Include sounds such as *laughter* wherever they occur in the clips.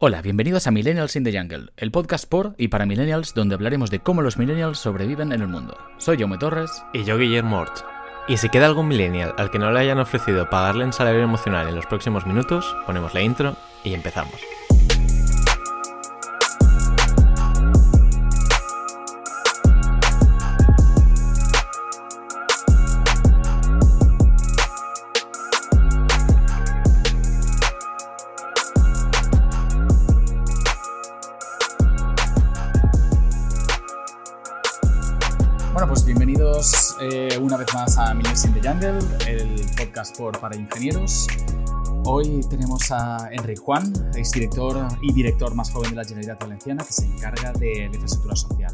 Hola, bienvenidos a Millennials in the Jungle, el podcast por y para millennials donde hablaremos de cómo los millennials sobreviven en el mundo. Soy Jaume Torres. Y yo, Guillermo Ort. Y si queda algún millennial al que no le hayan ofrecido pagarle en salario emocional en los próximos minutos, ponemos la intro y empezamos. The Jungle, el podcast por para ingenieros. Hoy tenemos a Enric Juan, exdirector y director más joven de la Generalitat Valenciana, que se encarga de la infraestructura social.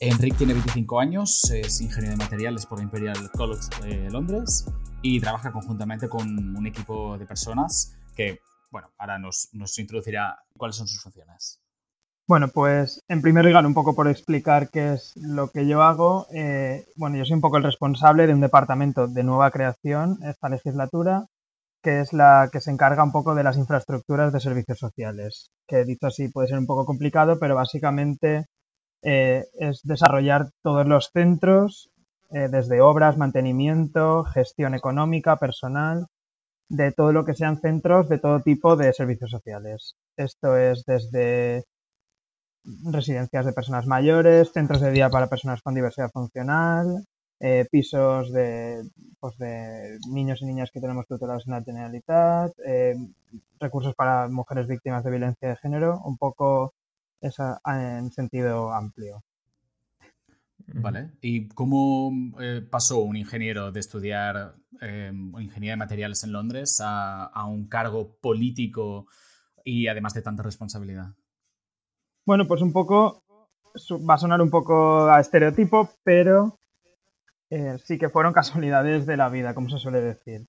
Enric tiene 25 años, es ingeniero de materiales por Imperial College de Londres y trabaja conjuntamente con un equipo de personas que, bueno, ahora nos, nos introducirá cuáles son sus funciones. Bueno, pues en primer lugar, un poco por explicar qué es lo que yo hago. eh, bueno, yo soy un poco el responsable de un departamento de nueva creación esta legislatura, que es la que se encarga un poco de las infraestructuras de servicios sociales. Que dicho así puede ser un poco complicado, pero básicamente eh, es desarrollar todos los centros, eh, desde obras, mantenimiento, gestión económica, personal, de todo lo que sean centros de todo tipo de servicios sociales. Esto es desde residencias de personas mayores, centros de día para personas con diversidad funcional, eh, pisos de, pues de niños y niñas que tenemos tutelados en la Generalitat, eh, recursos para mujeres víctimas de violencia de género, un poco esa, en sentido amplio. Vale. ¿Y cómo eh, pasó un ingeniero de estudiar eh, ingeniería de materiales en Londres a, a un cargo político y además de tanta responsabilidad? Bueno, pues un poco, va a sonar un poco a estereotipo, pero eh, sí que fueron *laughs* casualidades de la vida, como se suele decir.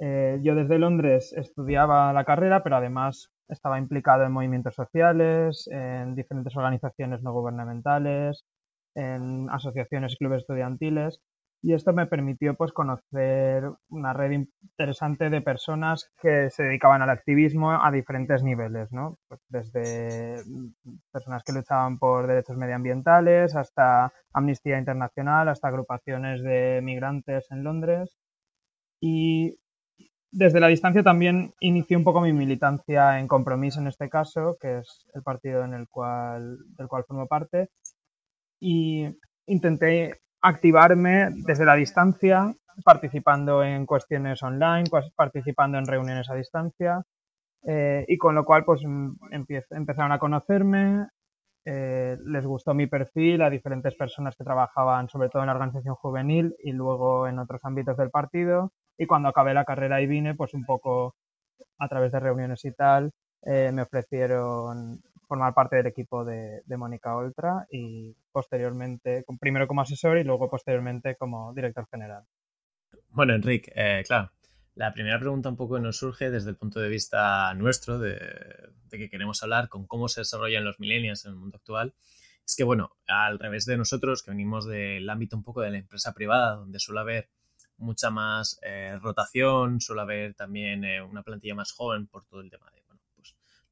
Eh, yo desde Londres estudiaba la carrera, pero además estaba implicado en movimientos sociales, en diferentes organizaciones no gubernamentales, en asociaciones y clubes estudiantiles, y esto me permitió pues conocer una red interesante de personas que se dedicaban al activismo a diferentes niveles, ¿no? Pues desde personas que luchaban por derechos medioambientales hasta Amnistía Internacional, hasta agrupaciones de migrantes en Londres. Y desde la distancia también inicié un poco mi militancia en Compromís en este caso, que es el partido en el cual, del cual formo parte. Y intenté activarme desde la distancia, participando en cuestiones online, participando en reuniones a distancia, eh, y con lo cual pues mm, empezaron a conocerme, eh, les gustó mi perfil a diferentes personas que trabajaban sobre todo en la organización juvenil y luego en otros ámbitos del partido, y cuando acabé la carrera y vine, pues un poco a través de reuniones y tal, eh, me ofrecieron formar parte del equipo de, Mónica Oltra y posteriormente, primero como asesor y luego posteriormente como director general. Bueno, Enric, eh, claro, la primera pregunta un poco nos surge desde el punto de vista nuestro, de, que queremos hablar con cómo se desarrollan los millennials en el mundo actual. Es que, bueno, al revés de nosotros, que venimos del ámbito un poco de la empresa privada, donde suele haber mucha más eh, rotación, suele haber también eh, una plantilla más joven por todo el tema de,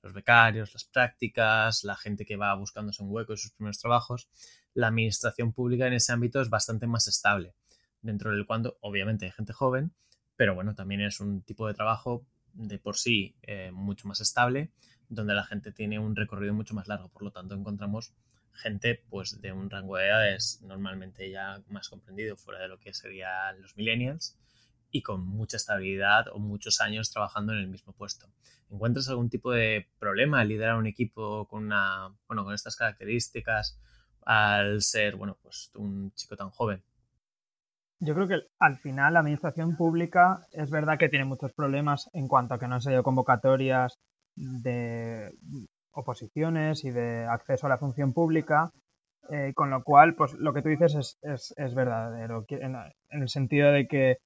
los becarios, las prácticas, la gente que va buscándose un hueco en sus primeros trabajos, la administración pública en ese ámbito es bastante más estable dentro del cual obviamente hay gente joven, pero bueno, también es un tipo de trabajo de por sí eh, mucho más estable, donde la gente tiene un recorrido mucho más largo, por lo tanto encontramos gente pues de un rango de edades normalmente ya más comprendido fuera de lo que serían los millennials y con mucha estabilidad o muchos años trabajando en el mismo puesto. ¿Encuentras algún tipo de problema al liderar un equipo con una bueno, con estas características al ser, bueno, pues un chico tan joven? Yo creo que al final la administración pública es verdad que tiene muchos problemas en cuanto a que no han salido convocatorias de oposiciones y de acceso a la función pública, eh, con lo cual, pues lo que tú dices es, es, es verdadero, en el sentido de que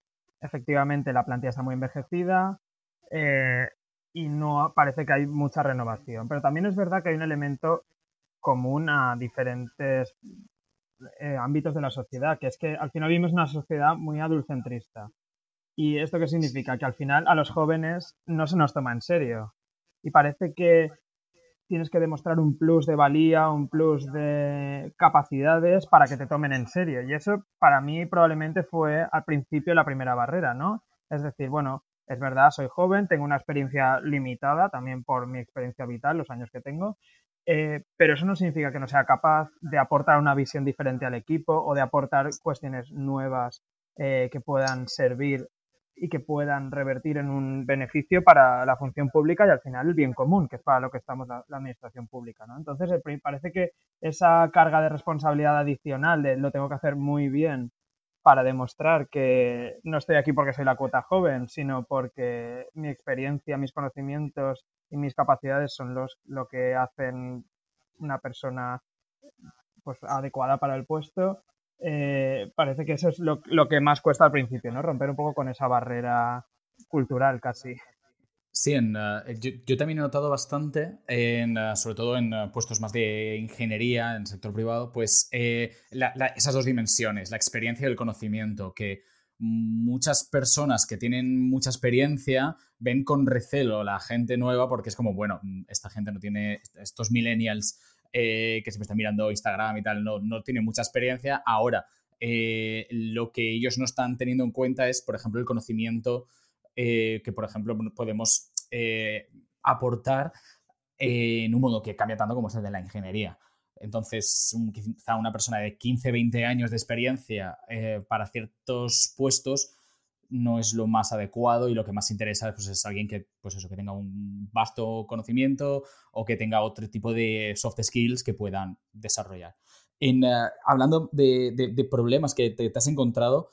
efectivamente la plantilla está muy envejecida eh, y no parece que hay mucha renovación, pero también es verdad que hay un elemento común a diferentes eh, ámbitos de la sociedad, que es que al final vivimos una sociedad muy adulcentrista. ¿Y esto qué significa? Que al final a los jóvenes no se nos toma en serio. Y parece que tienes que demostrar un plus de valía, un plus de capacidades para que te tomen en serio. Y eso para mí probablemente fue al principio la primera barrera, ¿no? Es decir, bueno, es verdad, soy joven, tengo una experiencia limitada también por mi experiencia vital, los años que tengo, eh, pero eso no significa que no sea capaz de aportar una visión diferente al equipo o de aportar cuestiones nuevas eh, que puedan servir y que puedan revertir en un beneficio para la función pública y al final el bien común, que es para lo que estamos la, administración pública. ¿no? Entonces, parece que esa carga de responsabilidad adicional de lo tengo que hacer muy bien para demostrar que no estoy aquí porque soy la cuota joven, sino porque mi experiencia, mis conocimientos y mis capacidades son los lo que hacen una persona pues adecuada para el puesto eh, parece que eso es lo, que más cuesta al principio, ¿no? Romper un poco con esa barrera cultural casi. Sí, eh, yo, también he notado bastante, eh, sobre todo en puestos más de ingeniería, en el sector privado, pues esas dos dimensiones, la experiencia y el conocimiento, que muchas personas que tienen mucha experiencia ven con recelo la gente nueva porque es como, bueno, esta gente no tiene, estos millennials eh, que siempre están mirando Instagram y tal, no, no tienen mucha experiencia. Ahora, eh, lo que ellos no están teniendo en cuenta es, por ejemplo, el conocimiento eh, que, por ejemplo, podemos aportar en un mundo que cambia tanto como es el de la ingeniería. Entonces, quizá una persona de 15, 20 años de experiencia para ciertos puestos no es lo más adecuado y lo que más interesa pues, es alguien que, pues eso, que tenga un vasto conocimiento o que tenga otro tipo de soft skills que puedan desarrollar. En, eh, hablando de, problemas que te, has encontrado,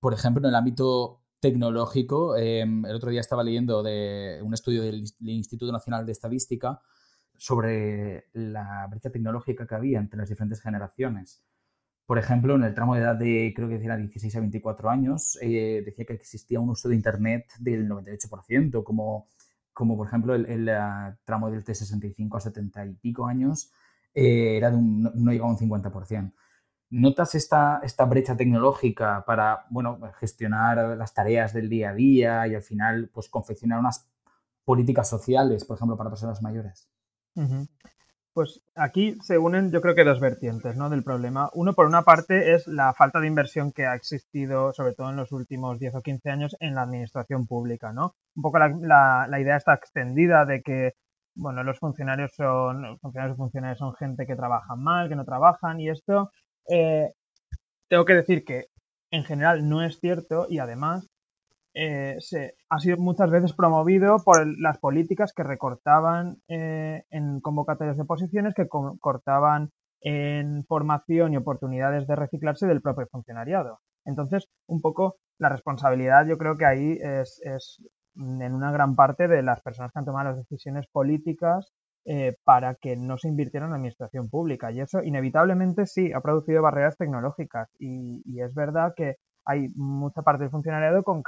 por ejemplo, en el ámbito tecnológico, em, el otro día estaba leyendo de un estudio del, Instituto Nacional de Estadística sobre la brecha tecnológica que había entre las diferentes generaciones. Por ejemplo, en el tramo de edad de, creo que era 16 a 24 años, eh, decía que existía un uso de Internet del 98%, como, como por ejemplo el, tramo del T65 a 70 y pico años eh, era de un, no, llegaba a un 50%. ¿Notas esta, esta brecha tecnológica para bueno, gestionar las tareas del día a día y al final pues, confeccionar unas políticas sociales, por ejemplo, para personas mayores? Pues aquí se unen yo creo que dos vertientes ¿no? del problema. Uno, por una parte, es la falta de inversión que ha existido, sobre todo en los últimos 10 o 15 años, en la administración pública. ¿no? Un poco la, la, idea está extendida de que bueno, los funcionarios son funcionarios y funcionarios son gente que trabajan mal, que no trabajan, y esto eh, tengo que decir que en general no es cierto y además eh, se, ha sido muchas veces promovido por las políticas que recortaban eh, en convocatorias de posiciones, que cortaban en formación y oportunidades de reciclarse del propio funcionariado. Entonces, un poco la responsabilidad yo creo que ahí es, en una gran parte de las personas que han tomado las decisiones políticas eh, para que no se invirtiera en la administración pública. Y eso inevitablemente sí ha producido barreras tecnológicas. y es verdad que hay mucha parte del funcionariado con,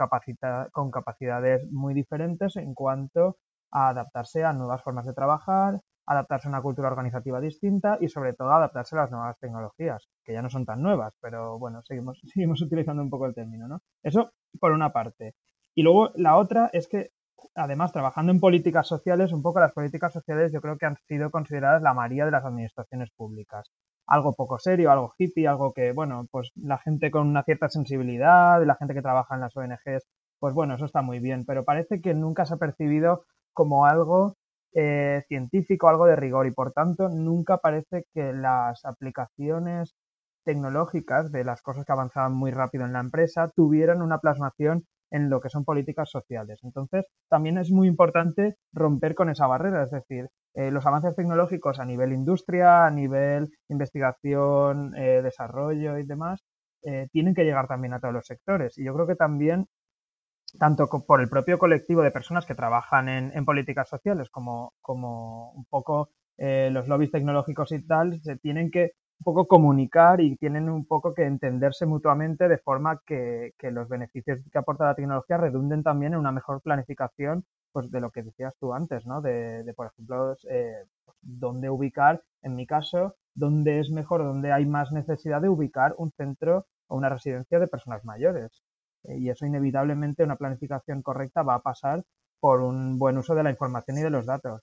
con capacidades muy diferentes en cuanto a adaptarse a nuevas formas de trabajar, adaptarse a una cultura organizativa distinta y sobre todo adaptarse a las nuevas tecnologías, que ya no son tan nuevas, pero bueno, seguimos, *laughs* seguimos utilizando un poco el término, ¿no? Eso por una parte. Y luego la otra es que, además, trabajando en políticas sociales, un poco las políticas sociales yo creo que han sido consideradas la maría de las administraciones públicas algo poco serio, algo hippie, algo que, bueno, pues la gente con una cierta sensibilidad, la gente que trabaja en las ONGs, pues bueno, eso está muy bien, pero parece que nunca se ha percibido como algo eh, científico, algo de rigor y por tanto nunca parece que las aplicaciones tecnológicas de las cosas que avanzaban muy rápido en la empresa tuvieran una plasmación en lo que son políticas sociales. Entonces, también es muy importante romper con esa barrera, es decir, eh, los avances tecnológicos a nivel industria, a nivel investigación, eh, desarrollo y demás, eh, tienen que llegar también a todos los sectores. Y yo creo que también, tanto por el propio colectivo de personas que trabajan en, políticas sociales como, como un poco los lobbies tecnológicos y tal, se tienen que un poco comunicar y tienen un poco que entenderse mutuamente de forma que, los beneficios que aporta la tecnología redunden también en una mejor planificación pues de lo que decías tú antes, ¿no? De, por ejemplo, eh, dónde ubicar, en mi caso, dónde es mejor, dónde hay más necesidad de ubicar un centro o una residencia de personas mayores. Eh, y eso inevitablemente una planificación correcta va a pasar por un buen uso de la información y de los datos.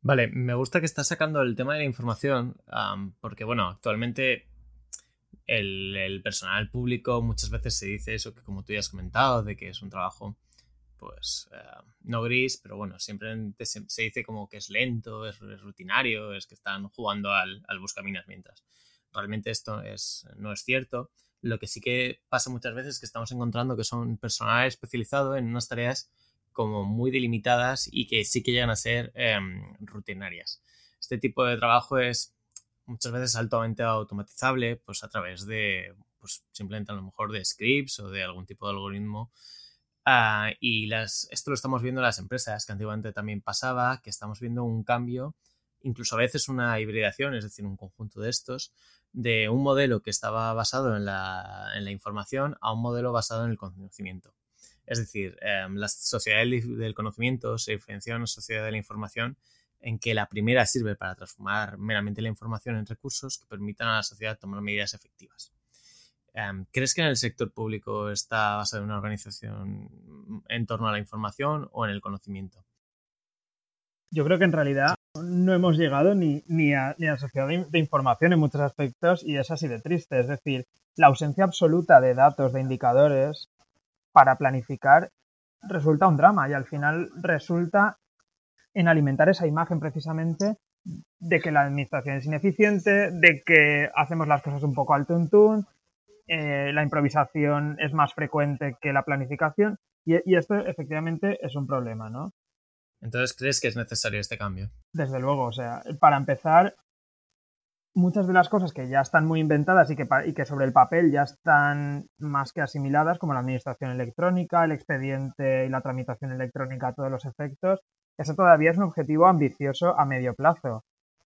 Vale, me gusta que estás sacando el tema de la información, porque bueno, actualmente el, personal público muchas veces se dice eso que como tú ya has comentado, de que es un trabajo pues eh, no gris, pero bueno, siempre se, dice como que es lento, es, rutinario, es que están jugando al, al buscaminas mientras. Realmente esto es, no es cierto. Lo que sí que pasa muchas veces es que estamos encontrando que son personal especializado en unas tareas como muy delimitadas y que sí que llegan a ser em, rutinarias. Este tipo de trabajo es muchas veces altamente automatizable pues a través de pues simplemente a lo mejor de scripts o de algún tipo de algoritmo ah, y las, esto lo estamos viendo en las empresas, que antiguamente también pasaba, que estamos viendo un cambio, incluso a veces una hibridación, es decir, un conjunto de estos, de un modelo que estaba basado en la, información a un modelo basado en el conocimiento. Es decir, em, la sociedad del conocimiento se diferencia de una sociedad de la información en que la primera sirve para transformar meramente la información en recursos que permitan a la sociedad tomar medidas efectivas. Em, ¿Crees que en el sector público está basada en una organización en torno a la información o en el conocimiento? Yo creo que en realidad no hemos llegado ni, ni, a, ni a la sociedad de, información en muchos aspectos y es así de triste. Es decir, la ausencia absoluta de datos, de indicadores para planificar resulta un drama y al final resulta en alimentar esa imagen precisamente de que la administración es ineficiente, de que hacemos las cosas un poco al tuntún, eh, la improvisación es más frecuente que la planificación y, y esto efectivamente es un problema, ¿no? Entonces, ¿crees que es necesario este cambio? Desde luego, o sea, para empezar, muchas de las cosas que ya están muy inventadas y que, y que sobre el papel ya están más que asimiladas, como la administración electrónica, el expediente y la tramitación electrónica a todos los efectos, eso todavía es un objetivo ambicioso a medio plazo.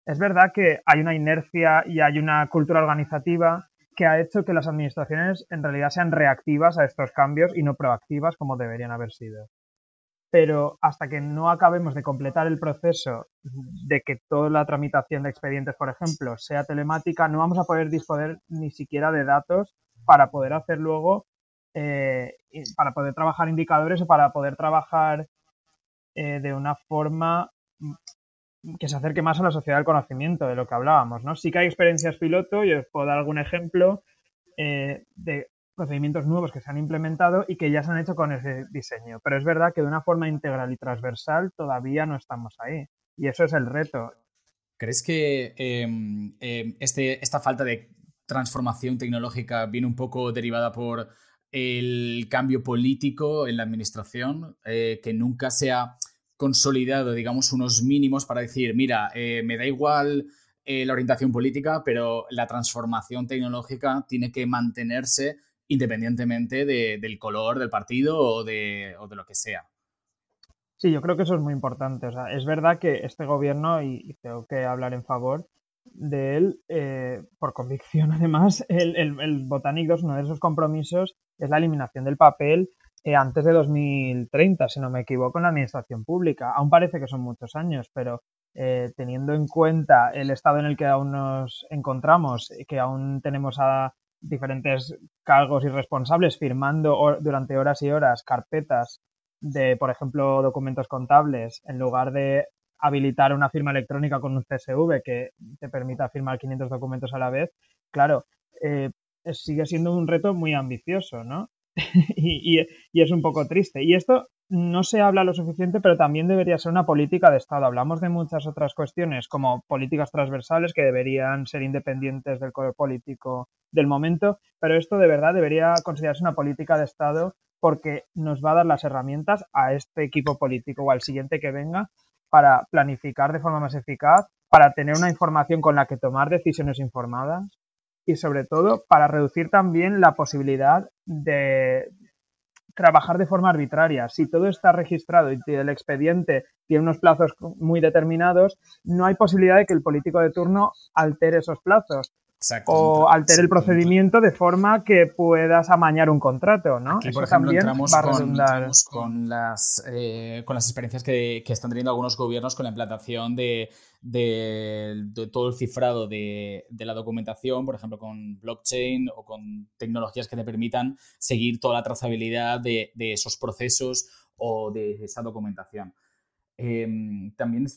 Es verdad que hay una inercia y hay una cultura organizativa que ha hecho que las administraciones en realidad sean reactivas a estos cambios y no proactivas como deberían haber sido. Pero hasta que no acabemos de completar el proceso de que toda la tramitación de expedientes, por ejemplo, sea telemática, no vamos a poder disponer ni siquiera de datos para poder hacer luego, eh, para poder trabajar indicadores o para poder trabajar eh, de una forma que se acerque más a la sociedad del conocimiento, de lo que hablábamos, ¿no? Sí que hay experiencias piloto, y os puedo dar algún ejemplo eh, de procedimientos nuevos que se han implementado y que ya se han hecho con ese diseño. Pero es verdad que de una forma integral y transversal todavía no estamos ahí. Y eso es el reto. ¿Crees que em, em, este, esta falta de transformación tecnológica viene un poco derivada por el cambio político en la administración, eh, que nunca se ha consolidado, digamos, unos mínimos para decir, mira, eh, me da igual eh, la orientación política, pero la transformación tecnológica tiene que mantenerse independientemente del color del partido o de, lo que sea. Sí, yo creo que eso es muy importante. O sea, es verdad que este gobierno, y, tengo que hablar en favor de él, eh, por convicción *laughs* además, el, el, Botanic 2, uno de esos compromisos es la eliminación del papel eh, antes de 2030, si no me equivoco, en la administración pública. Aún parece que son muchos años, pero eh, teniendo en cuenta el estado en el que aún nos encontramos, que aún tenemos a diferentes cargos y responsables firmando durante horas y horas carpetas de, por ejemplo, documentos contables, en lugar de habilitar una firma electrónica con un CSV que te permita firmar 500 documentos a la vez, claro, eh, sigue siendo un reto muy ambicioso, ¿no? *laughs* y, es un poco triste. Y esto no se habla lo suficiente, pero también debería ser una política de Estado. Hablamos de muchas otras cuestiones como políticas transversales que deberían ser independientes del color político del momento, pero esto de verdad debería considerarse una política de Estado porque nos va a dar las herramientas a este equipo político o al siguiente que venga para planificar de forma más eficaz, para tener una información con la que tomar decisiones informadas y sobre todo para reducir también la posibilidad de, trabajar de forma arbitraria. Si todo está registrado y el expediente tiene unos plazos muy determinados, no hay posibilidad de que el político de turno altere esos plazos. o altere el procedimiento de forma que puedas amañar un contrato, ¿no? Aquí, por ejemplo, entramos con, las, eh, con las experiencias que, que, están teniendo algunos gobiernos con la implantación de, de, todo el cifrado de, la documentación, por ejemplo, con blockchain o con tecnologías que te permitan seguir toda la trazabilidad de, esos procesos o de esa documentación. Em, también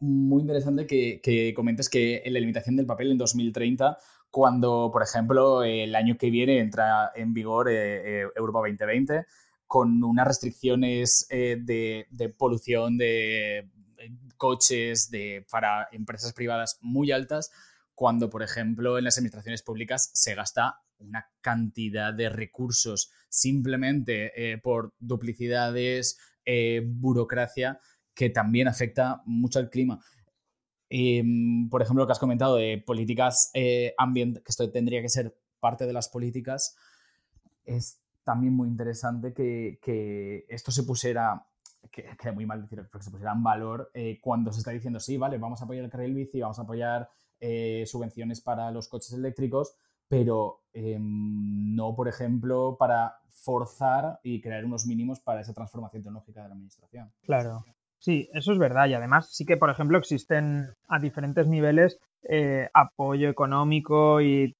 muy interesante que, comentes que la limitación del papel en 2030, cuando, por ejemplo, el año que viene entra en vigor eh, eh, Europa 2020, con unas restricciones eh, de, polución de coches de, para empresas privadas muy altas, cuando, por ejemplo, en las administraciones públicas se gasta una cantidad de recursos simplemente por duplicidades, burocracia, que también afecta mucho al clima. Em, por ejemplo, lo que has comentado de políticas eh, ambientales, que esto tendría que ser parte de las políticas, es también muy interesante que, esto se pusiera, que *laughs* queda muy mal decir, que se pusiera en valor eh, cuando se está diciendo, sí, vale, vamos a apoyar el carril bici, vamos a apoyar eh, subvenciones para los coches eléctricos, pero em, no, por ejemplo, para forzar y crear unos mínimos para esa transformación tecnológica de la administración. Claro. Sí, eso es verdad. Y además sí que, por ejemplo, existen a diferentes niveles eh, apoyo económico y,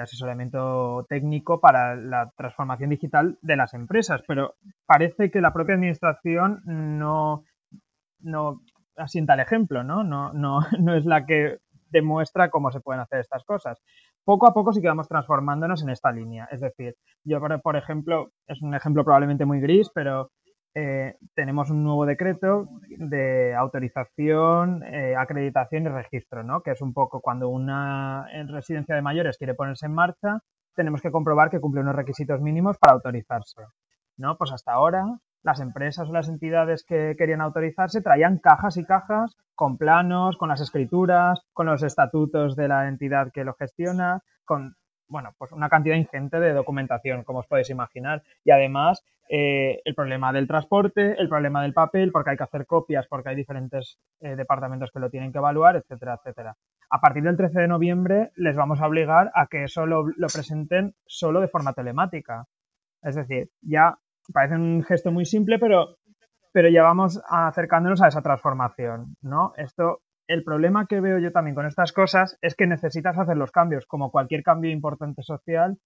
asesoramiento técnico para la transformación digital de las empresas. Pero parece que la propia administración no, no asienta el ejemplo, ¿no? No, no, *laughs* no es la que demuestra cómo se pueden hacer estas cosas. Poco a poco sí que vamos transformándonos en esta línea. Es decir, yo, por ejemplo, es un ejemplo probablemente muy gris, pero eh, tenemos un nuevo decreto de autorización, eh, acreditación y registro, ¿no? Que es un poco cuando una residencia de mayores quiere ponerse en marcha, tenemos que comprobar que cumple unos requisitos mínimos para autorizarse, ¿no? Pues hasta ahora las empresas o las entidades que querían autorizarse traían cajas y cajas con planos, con las escrituras, con los estatutos de la entidad que lo gestiona, con bueno, pues una cantidad ingente de documentación, como os podéis imaginar. Y además, eh, el problema del transporte, el problema del papel, porque hay que hacer copias, porque hay diferentes eh, departamentos que lo tienen que evaluar, etcétera, etcétera. A partir del 13 de noviembre les vamos a obligar a que eso lo, lo presenten solo de forma telemática. Es decir, ya parece un gesto muy simple, pero, pero ya vamos acercándonos a esa transformación, ¿no? Esto el problema que veo yo también con estas cosas es que necesitas hacer los cambios, como cualquier cambio importante social,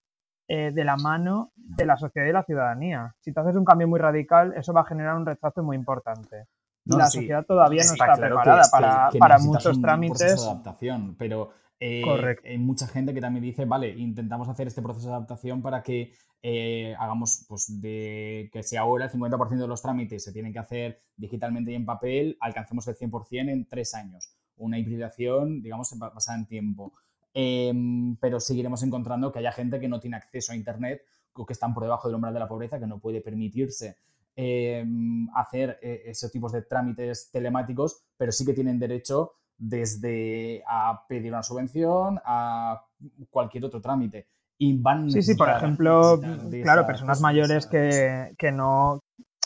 eh, de la mano de la sociedad y la ciudadanía. Si tú haces un cambio muy radical, eso va a generar un rechazo muy importante. la sociedad todavía no está, preparada para, para muchos trámites. de adaptación, pero eh, hay mucha gente que también dice, vale, intentamos hacer este proceso de adaptación para que eh, hagamos, pues, de que si ahora el 50% de los trámites se tienen que hacer digitalmente y en papel, alcancemos el 100% en tres años. Una hibridación, digamos, basada en tiempo. Em, pero seguiremos encontrando que haya gente que no tiene acceso a Internet o que están por debajo del umbral de la pobreza, que no puede permitirse em, hacer eh, esos tipos de trámites telemáticos, pero sí que tienen derecho desde a pedir una subvención a cualquier otro trámite. Y van Sí, sí, por ejemplo, claro, personas mayores que, no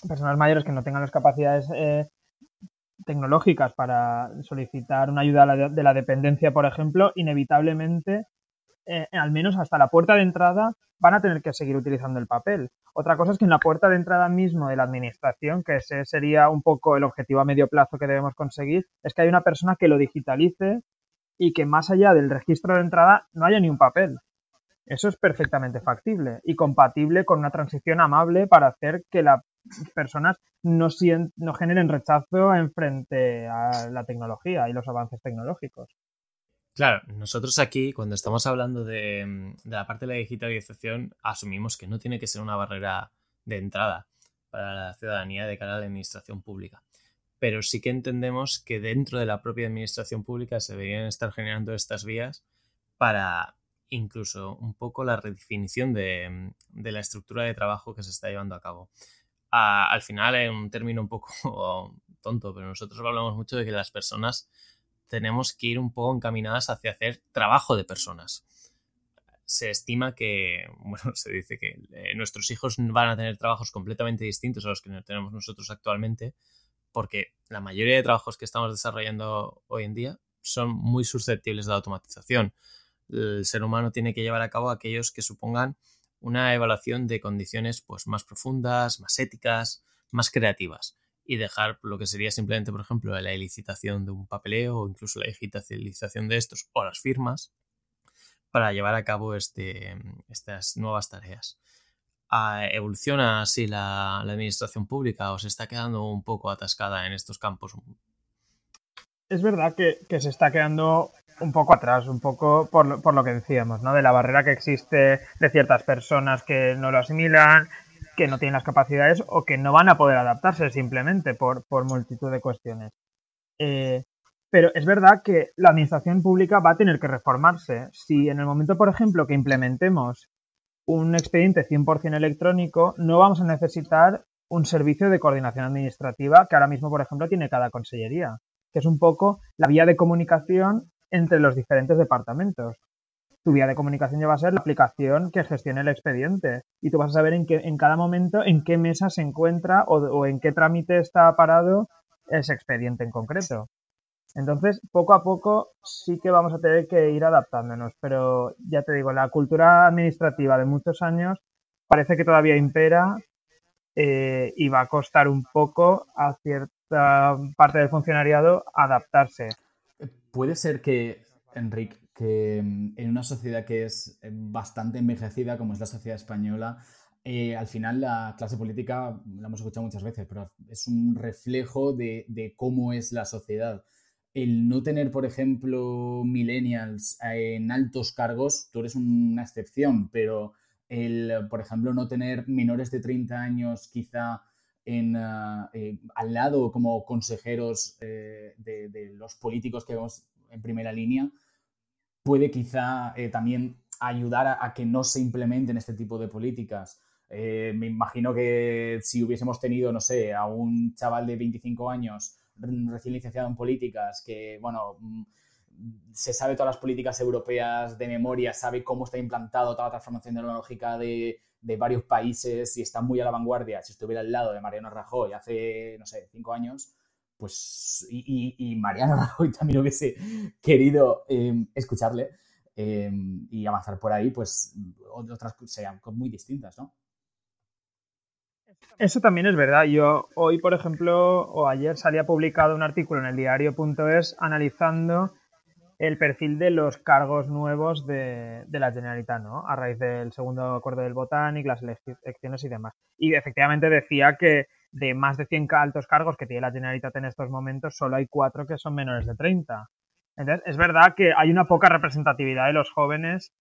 personas mayores que no tengan las capacidades eh, tecnológicas para solicitar una ayuda de la dependencia, por ejemplo, inevitablemente, eh, al menos hasta la puerta de entrada, van a tener que seguir utilizando el papel. Otra cosa es que en la puerta de entrada mismo de la administración, que ese sería un poco el objetivo a medio plazo que debemos conseguir, es que hay una persona que lo digitalice y que más allá del registro de entrada no haya ni un papel. Eso es perfectamente factible y compatible con una transición amable para hacer que las personas no, no generen rechazo en frente a la tecnología y los avances tecnológicos. Claro, nosotros aquí, cuando estamos hablando de, la parte de la digitalización, asumimos que no tiene que ser una barrera de entrada para la ciudadanía de cara a la administración pública. Pero sí que entendemos que dentro de la propia administración pública se deberían estar generando estas vías para incluso un poco la redefinición de, la estructura de trabajo que se está llevando a cabo. al final, es un término un poco *laughs* tonto, pero nosotros hablamos mucho de que las personas tenemos que ir un poco encaminadas hacia hacer trabajo de personas. Se estima que, *laughs* bueno, se dice que eh, nuestros hijos van a tener trabajos completamente distintos a los que tenemos nosotros actualmente, porque la mayoría de trabajos que estamos desarrollando hoy en día son muy susceptibles de automatización el ser humano tiene que llevar a cabo aquellos que supongan una evaluación de condiciones pues, más profundas, más éticas, más creativas y dejar lo que sería simplemente, por ejemplo, la licitación de un papeleo o incluso la digitalización de estos o las firmas para llevar a cabo este, estas nuevas tareas. Ah, ¿Evoluciona así la, la administración pública o se está quedando un poco atascada en estos campos es verdad que, se está quedando un poco atrás, un poco por por lo que decíamos, ¿no? De la barrera que existe de ciertas personas que no lo asimilan, que no tienen las capacidades o que no van a poder adaptarse simplemente por, por multitud de cuestiones. Eh, pero es verdad que la administración pública va a tener que reformarse. Si en el momento, por ejemplo, que implementemos un expediente 100% electrónico, no vamos a necesitar un servicio de coordinación administrativa que ahora mismo, por ejemplo, tiene cada consellería, que es un poco la vía de comunicación entre los diferentes departamentos. Tu vía de comunicación ya va a ser la aplicación que gestione el expediente y tú vas a saber en, qué, en cada momento en qué mesa se encuentra o, en qué trámite está parado ese expediente en concreto. Entonces, poco a poco sí que vamos a tener que ir adaptándonos, pero ya te digo, la cultura administrativa de muchos años parece que todavía impera eh, y va a costar un poco a cierta parte del funcionariado adaptarse. Puede ser que, Enrique, que mm, en una sociedad que es eh, bastante envejecida como es la sociedad española, eh, al final la clase política, la hemos escuchado muchas veces, pero es un reflejo de, de cómo es la sociedad. El no tener, por ejemplo, millennials en altos cargos, tú eres una excepción, pero el, por ejemplo, no tener menores de 30 años quizá en, ah, eh, al lado como consejeros eh, de, los políticos que vemos en primera línea, puede quizá eh, también ayudar a, que no se implementen este tipo de políticas. me imagino que si hubiésemos tenido, no sé, a un chaval de 25 años recién licenciado en políticas, que, bueno, mm, se sabe todas las políticas europeas de memoria, sabe cómo está implantado toda la transformación tecnológica de, de varios países y está muy a la vanguardia. Si estuviera al lado de Mariano Rajoy hace, no sé, cinco años, pues, y, y, Mariano *laughs* Rajoy también hubiese querido em, escucharle em, y avanzar por ahí, pues otras sean muy distintas, ¿no? Eso también es verdad. Yo hoy, por ejemplo, o ayer salía publicado un artículo en el diario.es analizando el perfil de los cargos nuevos de, la Generalitat, ¿no? A raíz del segundo acuerdo del Botánico, las elecciones y demás. Y efectivamente decía que de más de 100 altos cargos que tiene la Generalitat en estos momentos, solo hay cuatro que son menores de 30. Entonces, es verdad que hay una poca representatividad de los jóvenes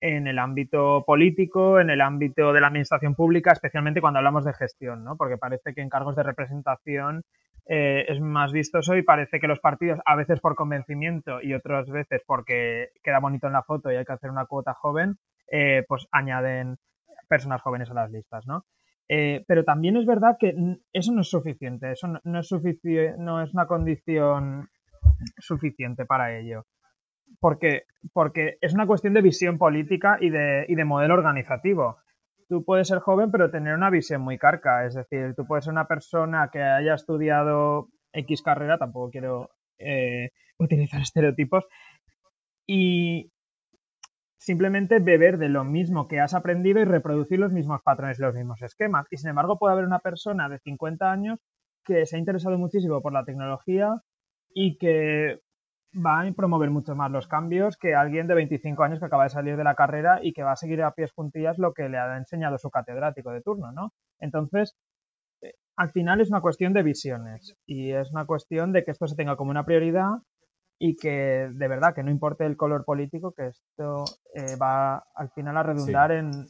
en el ámbito político, en el ámbito de la administración pública, especialmente cuando hablamos de gestión, ¿no? Porque parece que en cargos de representación eh, es más vistoso y parece que los partidos, a veces por convencimiento y otras veces porque queda bonito en la foto y hay que hacer una cuota joven, eh, pues añaden personas jóvenes a las listas, ¿no? Eh, pero también es verdad que eso no es suficiente, eso no, es, no es una condición suficiente para ello porque, porque es una cuestión de visión política y de, y de modelo organizativo. Tú puedes ser joven, pero tener una visión muy carca. Es decir, tú puedes ser una persona que haya estudiado X carrera, tampoco quiero eh, utilizar estereotipos, y simplemente beber de lo mismo que has aprendido y reproducir los mismos patrones los mismos esquemas. Y sin embargo, puede haber una persona de 50 años que se ha interesado muchísimo por la tecnología y que va a promover mucho más los cambios que alguien de 25 años que acaba de salir de la carrera y que va a seguir a pies juntillas lo que le ha enseñado su catedrático de turno, ¿no? Entonces, eh, al final es una cuestión de visiones y es una cuestión de que esto se tenga como una prioridad y que de verdad que no importe el color político, que esto eh, va al final a redundar en,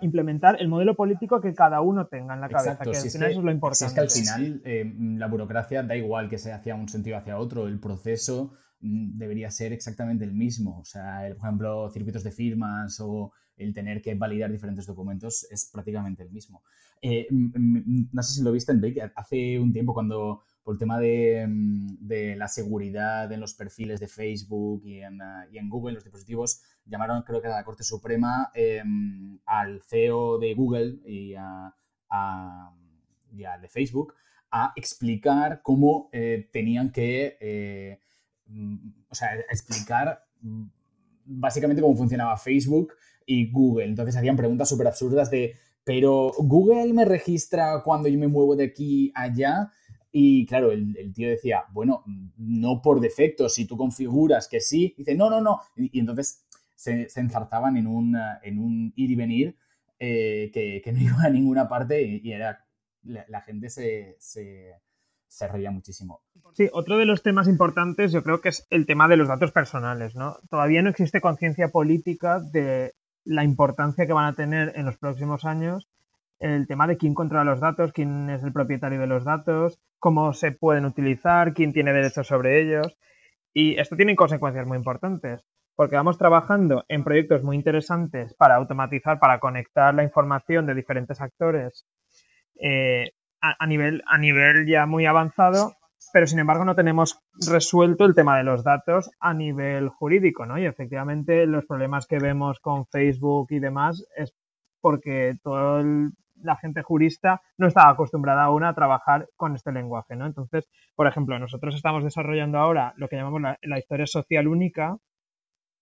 implementar el modelo político que cada uno tenga en la cabeza, que al final eso es lo importante. Si es que al final eh, la burocracia da igual que sea hacia un sentido o hacia otro, el proceso Mm, debería ser exactamente el mismo. O sea, por ejemplo, circuitos de firmas o el tener que validar diferentes documentos es prácticamente el mismo. Eh, no sé si lo viste, Enrique, hace un tiempo cuando por el tema de, de, la seguridad en los perfiles de Facebook y en, uh, y Google, los dispositivos, llamaron creo que a la Corte Suprema eh, al CEO de Google y, a, al de Facebook a explicar cómo eh, tenían que eh, Mm, o sea, explicar mm, básicamente cómo funcionaba Facebook y Google. Entonces hacían preguntas súper absurdas de, pero Google me registra cuando yo me muevo de aquí a allá. Y claro, el, tío decía, bueno, no por defecto, si tú configuras que sí, dice, no, no, no. Y, entonces se, se, en un, en un ir y venir eh, que, que, no *laughs* iba a ninguna parte y, era, la, gente se, se se reía muchísimo. Sí, otro de los temas importantes yo creo que es el tema de los datos personales, ¿no? Todavía no existe conciencia política de la importancia que van a tener en los próximos años el tema de quién controla los datos, quién es el propietario de los datos, cómo se pueden utilizar, quién tiene derechos sobre ellos. Y esto tiene consecuencias muy importantes, porque vamos trabajando en proyectos muy interesantes para automatizar, para conectar la información de diferentes actores eh, a, nivel, a nivel ya muy avanzado, pero sin embargo no tenemos resuelto el tema de los datos a nivel jurídico, ¿no? Y efectivamente los problemas que vemos con Facebook y demás es porque toda la gente jurista no estaba acostumbrada aún a trabajar con este lenguaje, ¿no? Entonces, por ejemplo, nosotros estamos desarrollando ahora lo que llamamos la, historia social única,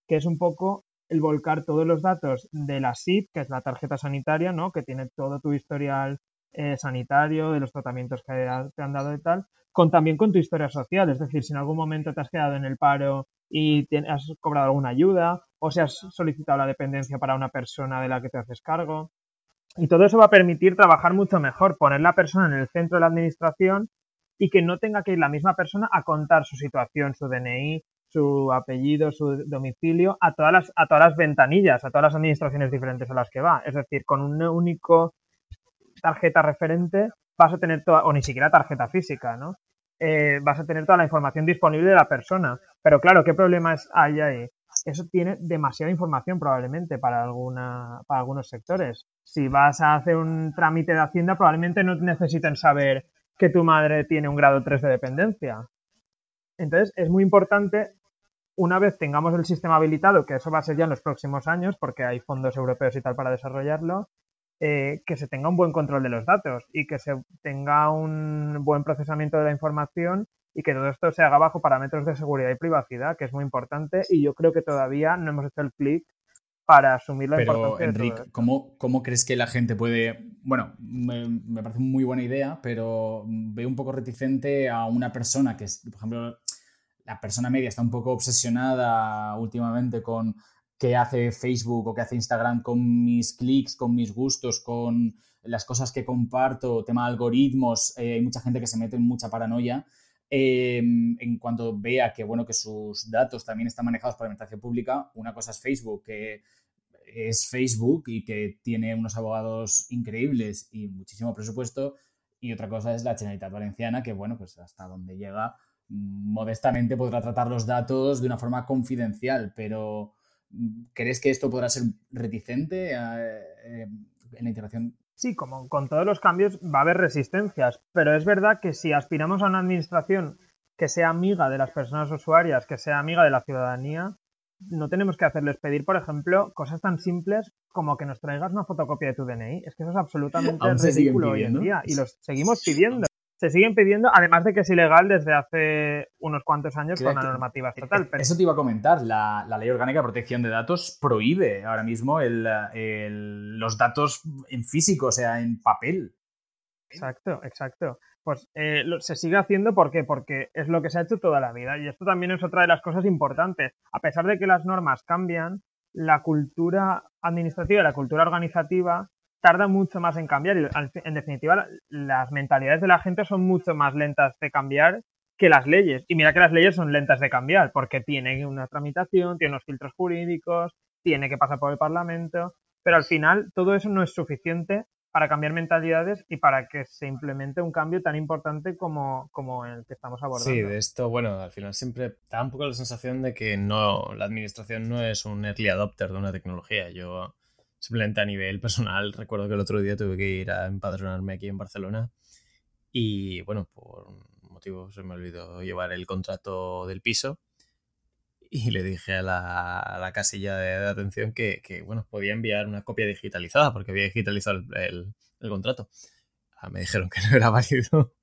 que es un poco el volcar todos los datos de la SIP, que es la tarjeta sanitaria, ¿no? Que tiene todo tu historial eh, sanitario, de los tratamientos que te han dado y tal, con también con tu historia social. Es decir, si en algún momento te has quedado en el paro y has cobrado alguna ayuda, o si has solicitado la dependencia para una persona de la que te haces cargo. Y todo eso va a permitir trabajar mucho mejor, poner la persona en el centro de la administración y que no tenga que ir la misma persona a contar su situación, su DNI, su apellido, su domicilio, a todas las, a todas las ventanillas, a todas las administraciones diferentes a las que va. Es decir, con un único tarjeta referente vas a tener toda, o ni siquiera tarjeta física, ¿no? Eh, vas a tener toda la información disponible de la persona. Pero claro, ¿qué problemas hay ahí? Eso tiene demasiada información probablemente para, alguna, para algunos sectores. Si vas a hacer un trámite de Hacienda, probablemente no necesiten saber que tu madre tiene un grado 3 de dependencia. Entonces, es muy importante, una vez tengamos el sistema habilitado, que eso va a ser ya en los próximos años, porque hay fondos europeos y tal para desarrollarlo, eh, que se tenga un buen control de los datos y que se tenga un buen procesamiento de la información y que todo esto se haga bajo parámetros de seguridad y privacidad, que es muy importante y yo creo que todavía no hemos hecho el clic para asumir la Pero, importancia Enrique, ¿cómo, ¿cómo, crees que la gente puede...? Bueno, me, me, parece muy buena idea, pero veo un poco reticente a una persona que, es, por ejemplo, la persona media está un poco obsesionada últimamente con qué hace Facebook o qué hace Instagram con mis clics, con mis gustos, con las cosas que comparto, tema algoritmos, eh, hay mucha gente que se mete en mucha paranoia. Em, en cuanto vea que, bueno, que sus datos también están manejados por la administración pública, una cosa es Facebook, que es Facebook y que tiene unos abogados increíbles y muchísimo presupuesto, y otra cosa es la Generalitat Valenciana, que, bueno, pues hasta donde llega, modestamente podrá tratar los datos de una forma confidencial, pero ¿Crees que esto podrá ser reticente eh, en la integración? Sí, como con todos los cambios va a haber resistencias, pero es verdad que si aspiramos a una administración que sea amiga de las personas usuarias, que sea amiga de la ciudadanía, no tenemos que hacerles pedir, por ejemplo, cosas tan simples como que nos traigas una fotocopia de tu DNI. Es que eso es absolutamente ridículo hoy en día y los seguimos pidiendo se siguen pidiendo, además de que es ilegal desde hace unos cuantos años con la normativa estatal. Eso te iba a comentar, la, Ley Orgánica de Protección de Datos prohíbe ahora mismo los datos en físico, o sea, en papel. Exacto, exacto. Pues eh, se sigue haciendo ¿por qué? porque es lo que se ha hecho toda la vida y esto también es otra de las cosas importantes. A pesar de que las normas cambian, la cultura administrativa y la cultura organizativa tarda mucho más en cambiar en definitiva las mentalidades de la gente son mucho más lentas de cambiar que las leyes. Y mira que las leyes son lentas de cambiar porque tienen una tramitación, tienen unos filtros jurídicos, tiene que pasar por el Parlamento, pero al final todo eso no es suficiente para cambiar mentalidades y para que se implemente un cambio tan importante como, como el que estamos abordando. Sí, de esto, bueno, al final siempre da un poco la sensación de que no, la administración no es un early adopter de una tecnología. Yo simplemente a nivel personal, recuerdo que el otro día tuve que ir a empadronarme aquí en Barcelona y bueno, por un motivo se me olvidó llevar el contrato del piso y le dije a la, casilla de, atención que, bueno, podía enviar una copia digitalizada porque había digitalizado el, el contrato. Ah, me dijeron que no era válido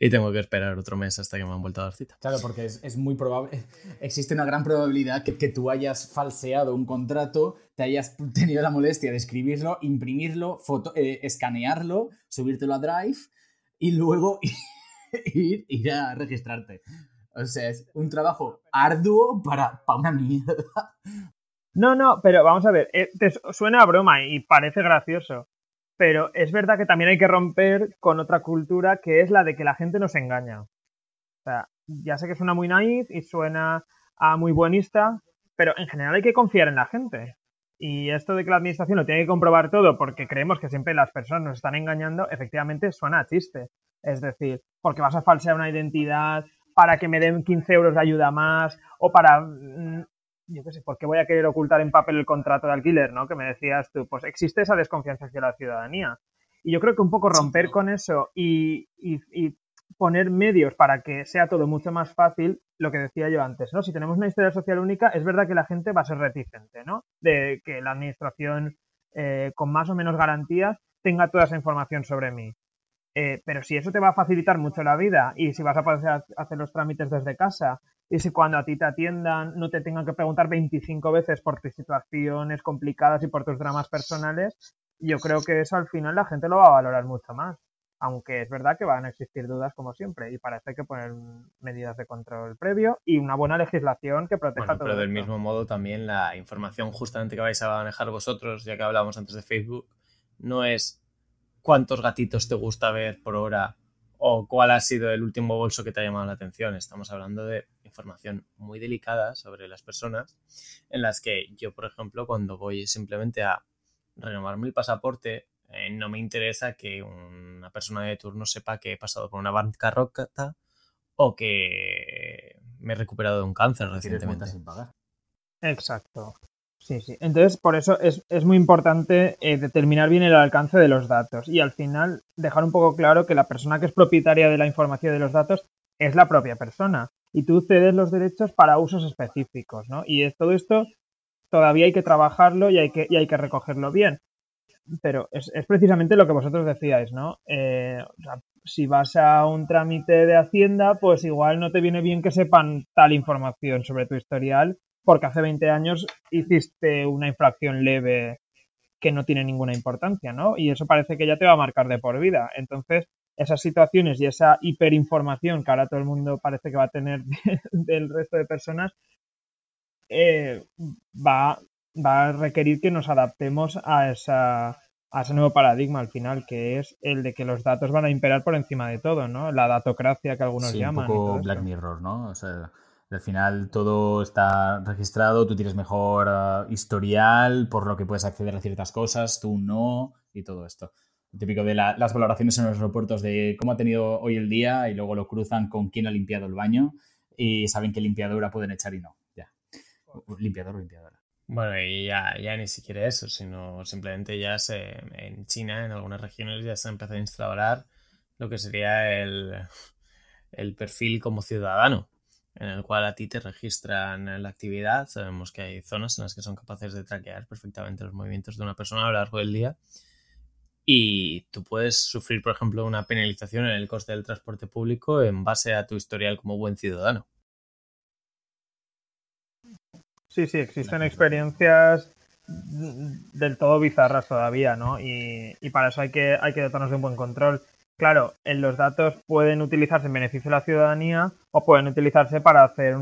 y tengo que esperar otro mes hasta que me han vuelto a dar cita. Claro, porque es, muy probable, *laughs* existe una gran probabilidad que, que, tú hayas falseado un contrato, te hayas tenido la molestia de escribirlo, imprimirlo, foto, eh, escanearlo, subírtelo a Drive y luego *laughs* ir, ir, a registrarte. O sea, es un trabajo arduo para, para una mierda. No, no, pero vamos a ver, eh, te suena a broma y parece gracioso. Pero es verdad que también hay que romper con otra cultura que es la de que la gente nos engaña. O sea, ya sé que suena muy naif y suena a muy buenista, pero en general hay que confiar en la gente. Y esto de que la administración lo tiene que comprobar todo porque creemos que siempre las personas nos están engañando, efectivamente suena a chiste. Es decir, porque vas a falsear una identidad para que me den 15 euros de ayuda más o para mm, yo qué sé, ¿por qué voy a querer ocultar en papel el contrato de alquiler, ¿no? Que me decías tú, pues existe esa desconfianza hacia la ciudadanía. Y yo creo que un poco romper con eso y, poner medios para que sea todo mucho más fácil, lo que decía yo antes, ¿no? Si tenemos una historia social única, es verdad que la gente va a ser reticente, ¿no? De que la administración eh, con más o menos garantías tenga toda esa información sobre mí. Eh, pero si eso te va a facilitar mucho la vida y si vas a poder hacer los trámites desde casa y si cuando a ti te atiendan no te tengan que preguntar 25 veces por tus situaciones complicadas y por tus dramas personales, yo creo que eso al final la gente lo va a valorar mucho más. Aunque es verdad que van a existir dudas como siempre y para eso hay que poner medidas de control previo y una buena legislación que proteja bueno, todo. Pero del mismo modo también la información justamente que vais a manejar vosotros, ya que hablábamos antes de Facebook, no es cuántos gatitos te gusta ver por hora o cuál ha sido el último bolso que te ha llamado la atención. Estamos hablando de información muy delicada sobre las personas en las que yo, por ejemplo, cuando voy simplemente a renovarme el pasaporte, eh, no me interesa que una persona de turno sepa que he pasado por una bancarrota o que me he recuperado de un cáncer recientemente. Exacto. Sí, sí. Entonces, por eso es, muy importante eh, determinar bien el alcance de los datos y al final dejar un poco claro que la persona que es propietaria de la información de los datos es la propia persona y tú cedes los derechos para usos específicos, ¿no? Y es, todo esto todavía hay que trabajarlo y hay que, y hay que recogerlo bien. Pero es, precisamente lo que vosotros decíais, ¿no? Eh, si vas a un trámite de Hacienda, pues igual no te viene bien que sepan tal información sobre tu historial porque hace 20 años hiciste una infracción leve que no tiene ninguna importancia, ¿no? Y eso parece que ya te va a marcar de por vida. Entonces, esas situaciones y esa hiperinformación que ahora todo el mundo parece que va a tener *laughs* del resto de personas, eh, va, va a requerir que nos adaptemos a, esa, a ese nuevo paradigma al final, que es el de que los datos van a imperar por encima de todo, ¿no? La datocracia que algunos llaman. Un poco Black Mirror, ¿no? O sea, al final todo está registrado, tú tienes mejor ah, historial, por lo que puedes acceder a ciertas cosas, tú no, y todo esto. típico de las valoraciones en los aeropuertos de cómo ha tenido hoy el día y luego lo cruzan con quién ha limpiado el baño y saben qué limpiadora pueden echar y no. Ya. Limpiador o limpiadora. Bueno, y ya, ya ni siquiera eso, sino simplemente ya se, en China, en algunas regiones, ya se ha empezado a instaurar lo que sería el, el perfil como ciudadano en el cual a ti te registran la actividad. Sabemos que hay zonas en las que son capaces de traquear perfectamente los movimientos de una persona a lo largo del día. Y tú puedes sufrir, por ejemplo, una penalización en el coste del transporte público en base a tu historial como buen ciudadano. Sí, sí, existen experiencias del todo bizarras todavía, ¿no? Y, y para eso hay que, hay que dotarnos de un buen control. Claro, en los datos pueden utilizarse en beneficio de la ciudadanía o pueden utilizarse para hacer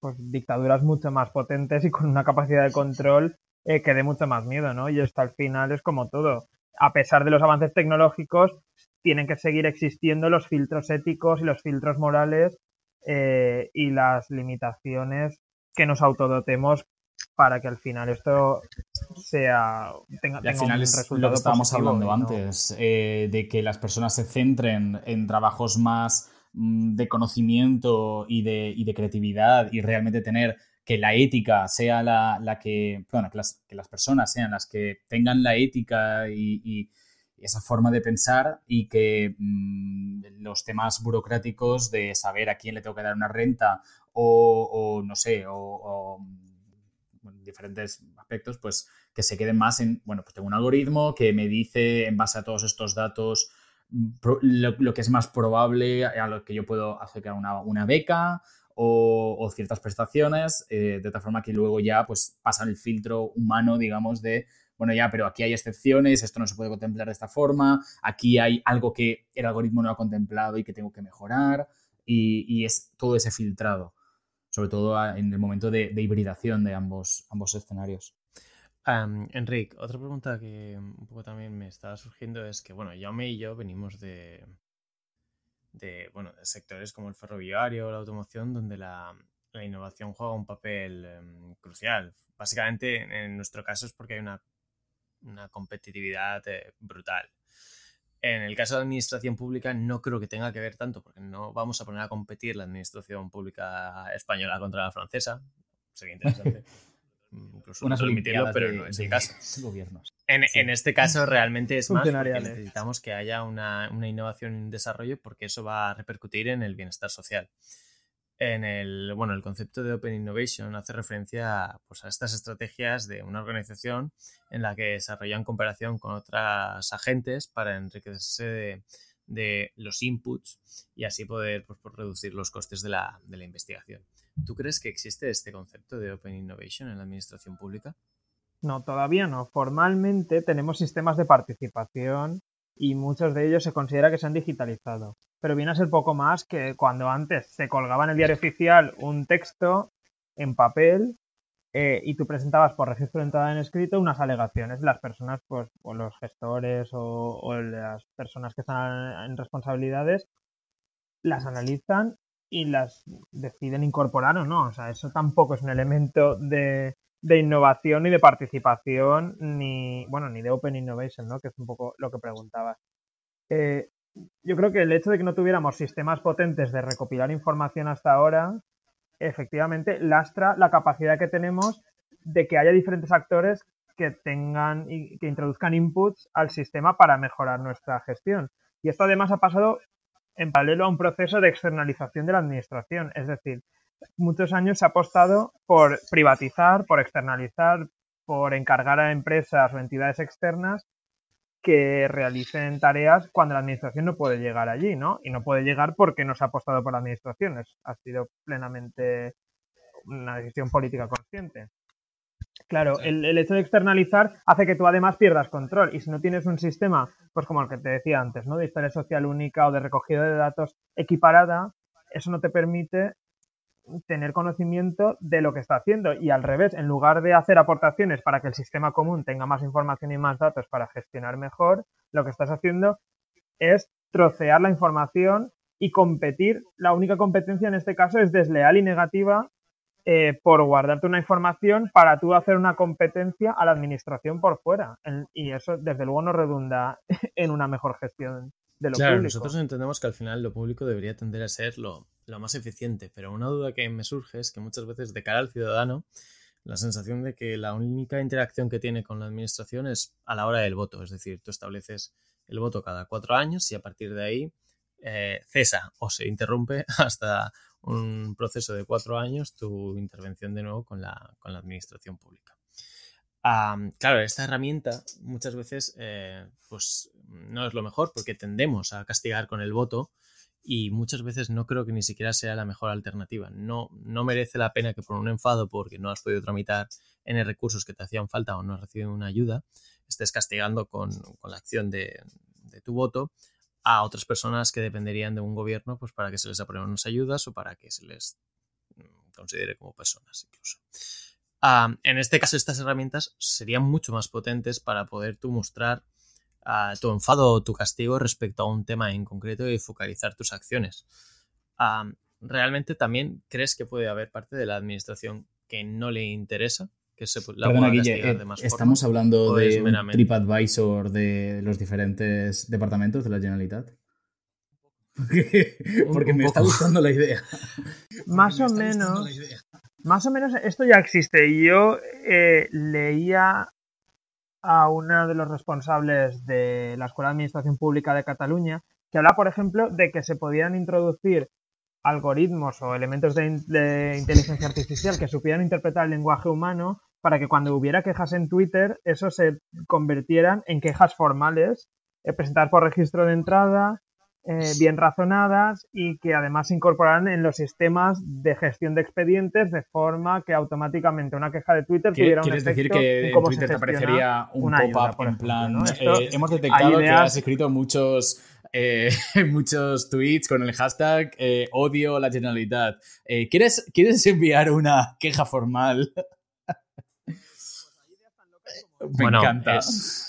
pues, dictaduras mucho más potentes y con una capacidad de control eh, que dé mucho más miedo, ¿no? Y esto al final es como todo. A pesar de los avances tecnológicos, tienen que seguir existiendo los filtros éticos y los filtros morales eh, y las limitaciones que nos autodotemos para que al final esto sea tenga, al final es lo que estábamos hablando antes eh, de que las personas se centren en trabajos más mm, de conocimiento y de, y de, creatividad y realmente tener que la ética sea la, la que, bueno, que las, que las, personas sean las que tengan la ética y, y esa forma de pensar y que mmm, los temas burocráticos de saber a quién le tengo que dar una renta o, o no sé, o, o diferentes aspectos, pues que se queden más en, bueno, pues tengo un algoritmo que me dice en base a todos estos datos lo, que es más probable a lo que yo puedo acercar una, una beca o, ciertas prestaciones, eh, de tal forma que luego ya pues pasan el filtro humano, digamos, de, bueno, ya, pero aquí hay excepciones, esto no se puede contemplar de esta forma, aquí hay algo que el algoritmo no ha contemplado y que tengo que mejorar, y es todo ese filtrado sobre todo en el momento de, hibridación de ambos, ambos escenarios. Enrique, otra pregunta que un poco también me estaba surgiendo es que, bueno, Jaume y yo venimos de, de, bueno, de sectores como el ferroviario o la automoción, donde la, la innovación juega un papel em, crucial. Básicamente, en nuestro caso es porque hay una, una competitividad eh, brutal. En el caso de la administración pública no creo que tenga que ver tanto, porque no vamos a poner a competir la administración pública española contra la francesa. Sería interesante. *laughs* Incluso Unas permitirlo, pero no es el caso. *laughs* En, en, este caso realmente es más porque necesitamos que haya una, una innovación y un desarrollo porque eso va a repercutir en el bienestar social en el, bueno, el concepto de Open Innovation hace referencia pues, a estas estrategias de una organización en la que desarrollan cooperación con otras agentes para enriquecerse de, los inputs y así poder pues, reducir los costes de la, de la investigación. ¿Tú crees que existe este concepto de Open Innovation en la administración pública? No, todavía no. Formalmente tenemos sistemas de participación y muchos de ellos se considera que se han digitalizado pero viene a ser poco más que cuando antes se colgaba en el diario oficial un texto en papel eh, y tú presentabas por registro de entrada en escrito unas alegaciones. Las personas, pues, o los gestores o, las personas que están en responsabilidades, las analizan y las deciden incorporar o no. O sea, eso tampoco es un elemento de, innovación ni de participación, ni, bueno, ni de Open Innovation, ¿no? Que es un poco lo que preguntabas. Eh, yo creo que el hecho de que no tuviéramos sistemas potentes de recopilar información hasta ahora, efectivamente lastra la capacidad que tenemos de que haya diferentes actores que tengan y que introduzcan inputs al sistema para mejorar nuestra gestión. Y esto además ha pasado en paralelo a un proceso de externalización de la administración. Es decir, muchos años se ha apostado por privatizar, por externalizar, por encargar a empresas o entidades externas que realicen tareas cuando la administración no puede llegar allí, ¿no? Y no puede llegar porque no se ha apostado por la administración. ha sido plenamente una decisión política consciente. Claro, el, el, hecho de externalizar hace que tú además pierdas control. Y si no tienes un sistema, pues como el que te decía antes, ¿no? De historia social única o de recogida de datos equiparada, eso no te permite tener conocimiento de lo que está haciendo y al revés, en lugar de hacer aportaciones para que el sistema común tenga más información y más datos para gestionar mejor, lo que estás haciendo es trocear la información y competir. La única competencia en este caso es desleal y negativa eh, por guardarte una información para tú hacer una competencia a la administración por fuera. y eso desde luego no redunda *laughs* en una mejor gestión de lo claro, Nosotros entendemos que al final lo público debería tender a ser lo, lo más eficiente, pero una duda que me surge es que muchas veces de cara al ciudadano, la sensación de que la única interacción que tiene con la administración es a la hora del voto, es decir, tú estableces el voto cada cuatro años y a partir de ahí eh, cesa o se interrumpe *laughs* hasta un proceso de cuatro años tu intervención de nuevo con la, con la administración pública. Claro, esta herramienta muchas veces eh, pues no es lo mejor porque tendemos a castigar con el voto y muchas veces no creo que ni siquiera sea la mejor alternativa. No, no merece la pena que por un enfado porque no has podido tramitar N recursos que te hacían falta o no has recibido una ayuda, estés castigando con, la acción de, tu voto a otras personas que dependerían de un gobierno pues para que se les aprueben unas ayudas o para que se les mm, considere como personas incluso. Ah, en este caso, estas herramientas serían mucho más potentes para poder tú mostrar tu enfado o tu castigo respecto a un tema en concreto y focalizar tus acciones. ¿Realmente también crees que puede haber parte de la administración que no le interesa? Que se la Perdona, Guille, eh, estamos hablando de un TripAdvisor de los diferentes departamentos de la Generalitat. *laughs* Porque, me está gustando la idea. *laughs* Más o menos. Más o menos esto ya existe. Yo eh, leía a uno de los responsables de la Escuela de Administración Pública de Cataluña, que habla, por ejemplo, de que se podían introducir algoritmos o elementos de, inteligencia artificial que supieran interpretar el lenguaje humano para que cuando hubiera quejas en Twitter, eso se convirtieran en quejas formales, eh, presentadas por registro de entrada, eh, bien razonadas y que además se incorporaran en los sistemas de gestión de expedientes de forma que automáticamente una queja de Twitter tuviera un ¿Quieres decir que en Twitter te aparecería un pop-up en plan eh, hemos detectado que has escrito muchos eh, *laughs* muchos tweets con el hashtag odio la Generalitat. ¿quieres, ¿Quieres enviar una queja formal? *laughs* Me encanta.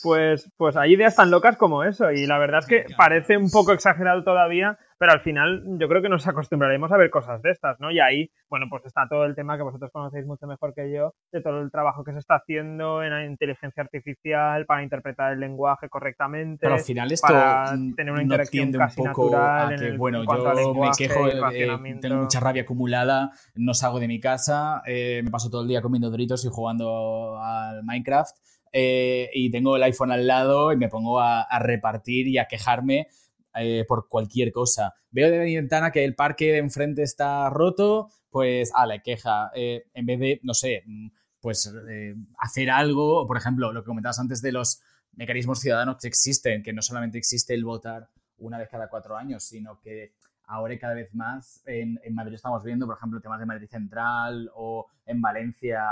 Pues, pues hay ideas tan locas como eso. Y la verdad es que parece un poco exagerado todavía, pero al final yo creo que nos acostumbraremos a ver cosas de estas, ¿no? Y ahí, bueno, pues está todo el tema que vosotros conocéis mucho mejor que yo, de todo el trabajo que se está haciendo en la inteligencia artificial para interpretar el lenguaje correctamente. Pero al final esto para tener una interacción casi un poco natural. A que, bueno, yo me quejo, eh, tengo mucha rabia acumulada, no salgo de mi casa, eh, me paso todo el día comiendo doritos y jugando al Minecraft. Eh, y tengo el iPhone al lado y me pongo a repartir y a quejarme eh, por cualquier cosa. Veo de mi ventana que el parque de enfrente está roto, pues, a la queja. Eh, en vez de, no sé, mm, pues eh, hacer algo, por ejemplo, lo que comentabas antes de los mecanismos ciudadanos que existen, que no solamente existe el votar una vez cada cuatro años, sino que ahora cada vez más en, en Madrid estamos viendo, por ejemplo, temas de Madrid Central o en Valencia,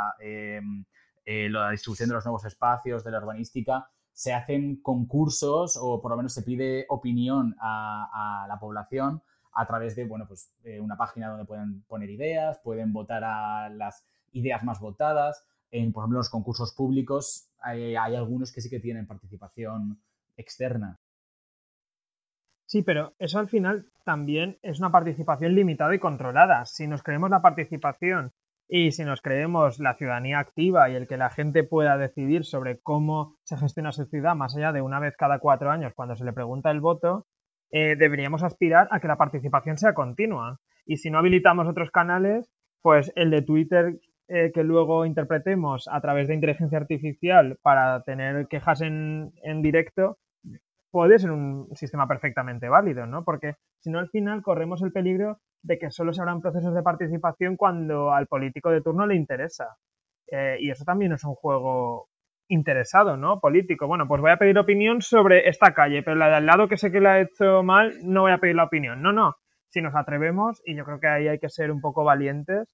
em, la distribución de los nuevos espacios, de la urbanística, se hacen concursos o por lo menos se pide opinión a, la población a través de, bueno, pues una página donde pueden poner ideas, pueden votar a las ideas más votadas. En, por ejemplo, los concursos públicos hay, algunos que sí que tienen participación externa. Sí, pero eso al final también es una participación limitada y controlada. Si nos creemos la participación y si nos creemos la ciudadanía activa y el que la gente pueda decidir sobre cómo se gestiona su ciudad, más allá de una vez cada cuatro años cuando se le pregunta el voto, eh, deberíamos aspirar a que la participación sea continua. Y si no habilitamos otros canales, pues el de Twitter eh, que luego interpretemos a través de inteligencia artificial para tener quejas en, en directo, puede ser un sistema perfectamente válido, ¿no? Porque si no, al final corremos el peligro de que solo se habrán procesos de participación cuando al político de turno le interesa. Eh, y eso también es un juego interesado, ¿no? Político. Bueno, pues voy a pedir opinión sobre esta calle, pero la de al lado que sé que la ha hecho mal, no voy a pedir la opinión. No, no. Si nos atrevemos, y yo creo que ahí hay que ser un poco valientes,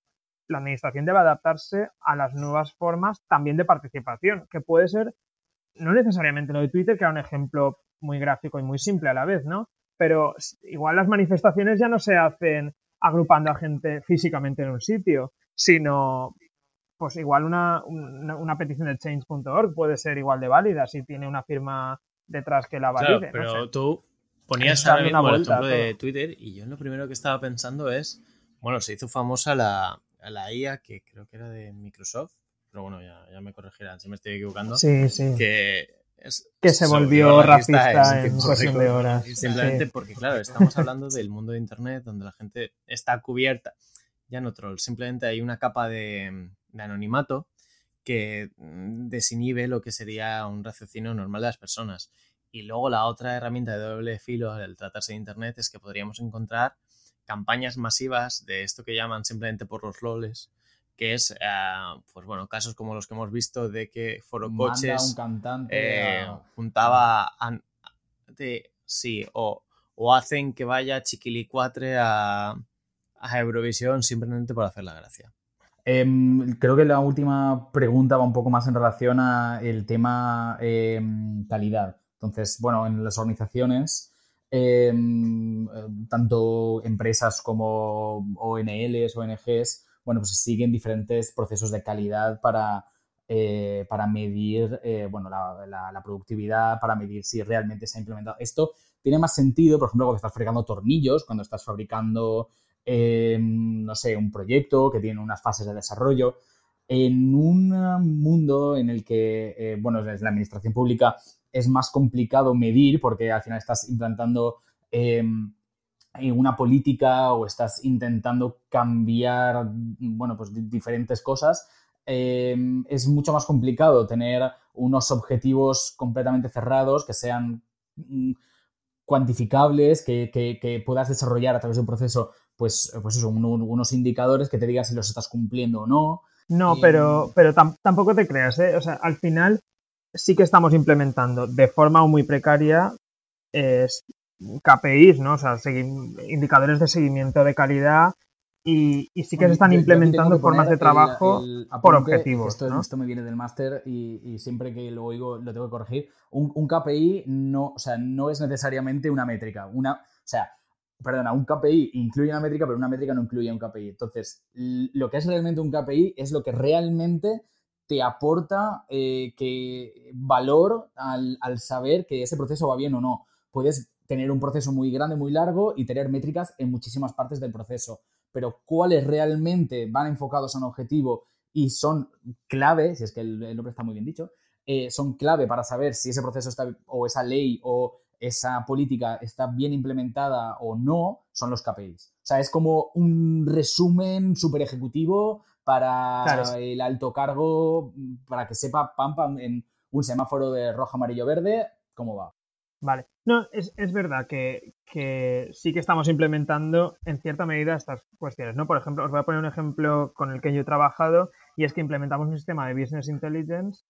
la administración debe adaptarse a las nuevas formas también de participación, que puede ser no necesariamente lo de Twitter, que era un ejemplo muy gráfico y muy simple a la vez, ¿no? Pero igual las manifestaciones ya no se hacen agrupando a gente físicamente en un sitio, sino pues igual una, una, petición de change.org puede ser igual de válida si tiene una firma detrás que la valide. pero tú ponías ahora mismo el ejemplo de Twitter y yo lo primero que estaba pensando es, bueno, se hizo famosa la, la IA que creo que era de Microsoft, pero bueno, ya, ya me corregirán si me estoy equivocando. Sí, sí. Que que se volvió racista, en cuestión de horas. Simplemente porque, claro, estamos hablando del mundo de Internet donde la gente está cubierta, ya no troll, simplemente hay una capa de, anonimato que mm, desinhibe lo que sería un raciocinio normal de las personas. Y luego la otra herramienta de doble filo al tratarse de Internet es que podríamos encontrar campañas masivas de esto que llaman simplemente por los loles, que es, eh, pues bueno, casos como los que hemos visto de que Foro Coches eh, juntaba, sí, o, hacen que vaya Chiquilicuatre a, a Eurovisión simplemente por hacer la gracia. Em, creo que la última pregunta va un poco más en relación a el tema em, calidad. Entonces, bueno, en las organizaciones, em, tanto empresas como ONLs, ONGs, bueno, pues siguen diferentes procesos de calidad para, eh, para medir eh, bueno, la, productividad, para medir si realmente se ha implementado. Esto tiene más sentido, por ejemplo, cuando estás fabricando tornillos, cuando estás fabricando, em, no sé, un proyecto que tiene unas fases de desarrollo. En un mundo en el que, eh, bueno, desde la administración pública es más complicado medir porque al final estás implantando em, una política o estás intentando cambiar, bueno, pues diferentes cosas, em, es mucho más complicado tener unos objetivos completamente cerrados que sean mm, cuantificables, que, puedas desarrollar a través de un proceso, pues, pues eso, unos indicadores que te digan si los estás cumpliendo o no. No, pero, pero tampoco te creas, ¿eh? O sea, al final sí que estamos implementando de forma muy precaria KPIs, ¿no? O sea, indicadores de seguimiento de calidad y, sí que se están implementando formas de trabajo por objetivos. Esto, esto, me viene del máster y, siempre que lo oigo lo tengo que corregir. Un, KPI no, o sea, no es necesariamente una métrica. Una, o sea, perdona, un KPI incluye una métrica, pero una métrica no incluye un KPI. Entonces, lo que es realmente un KPI es lo que realmente te aporta eh, que valor al, al, saber que ese proceso va bien o no. Puedes tener un proceso muy grande, muy largo y tener métricas en muchísimas partes del proceso, pero cuáles realmente van enfocados a un objetivo y son clave, si es que el, nombre está muy bien dicho, eh, son clave para saber si ese proceso está, o esa ley o esa política está bien implementada o no, son los KPIs. O sea, es como un resumen súper ejecutivo para el alto cargo, para que sepa, pam, pam, en un semáforo de rojo, amarillo, verde, cómo va. Vale. No, es, verdad que, sí que estamos implementando en cierta medida estas cuestiones, ¿no? Por ejemplo, os voy a poner un ejemplo con el que yo he trabajado y es que implementamos un sistema de Business Intelligence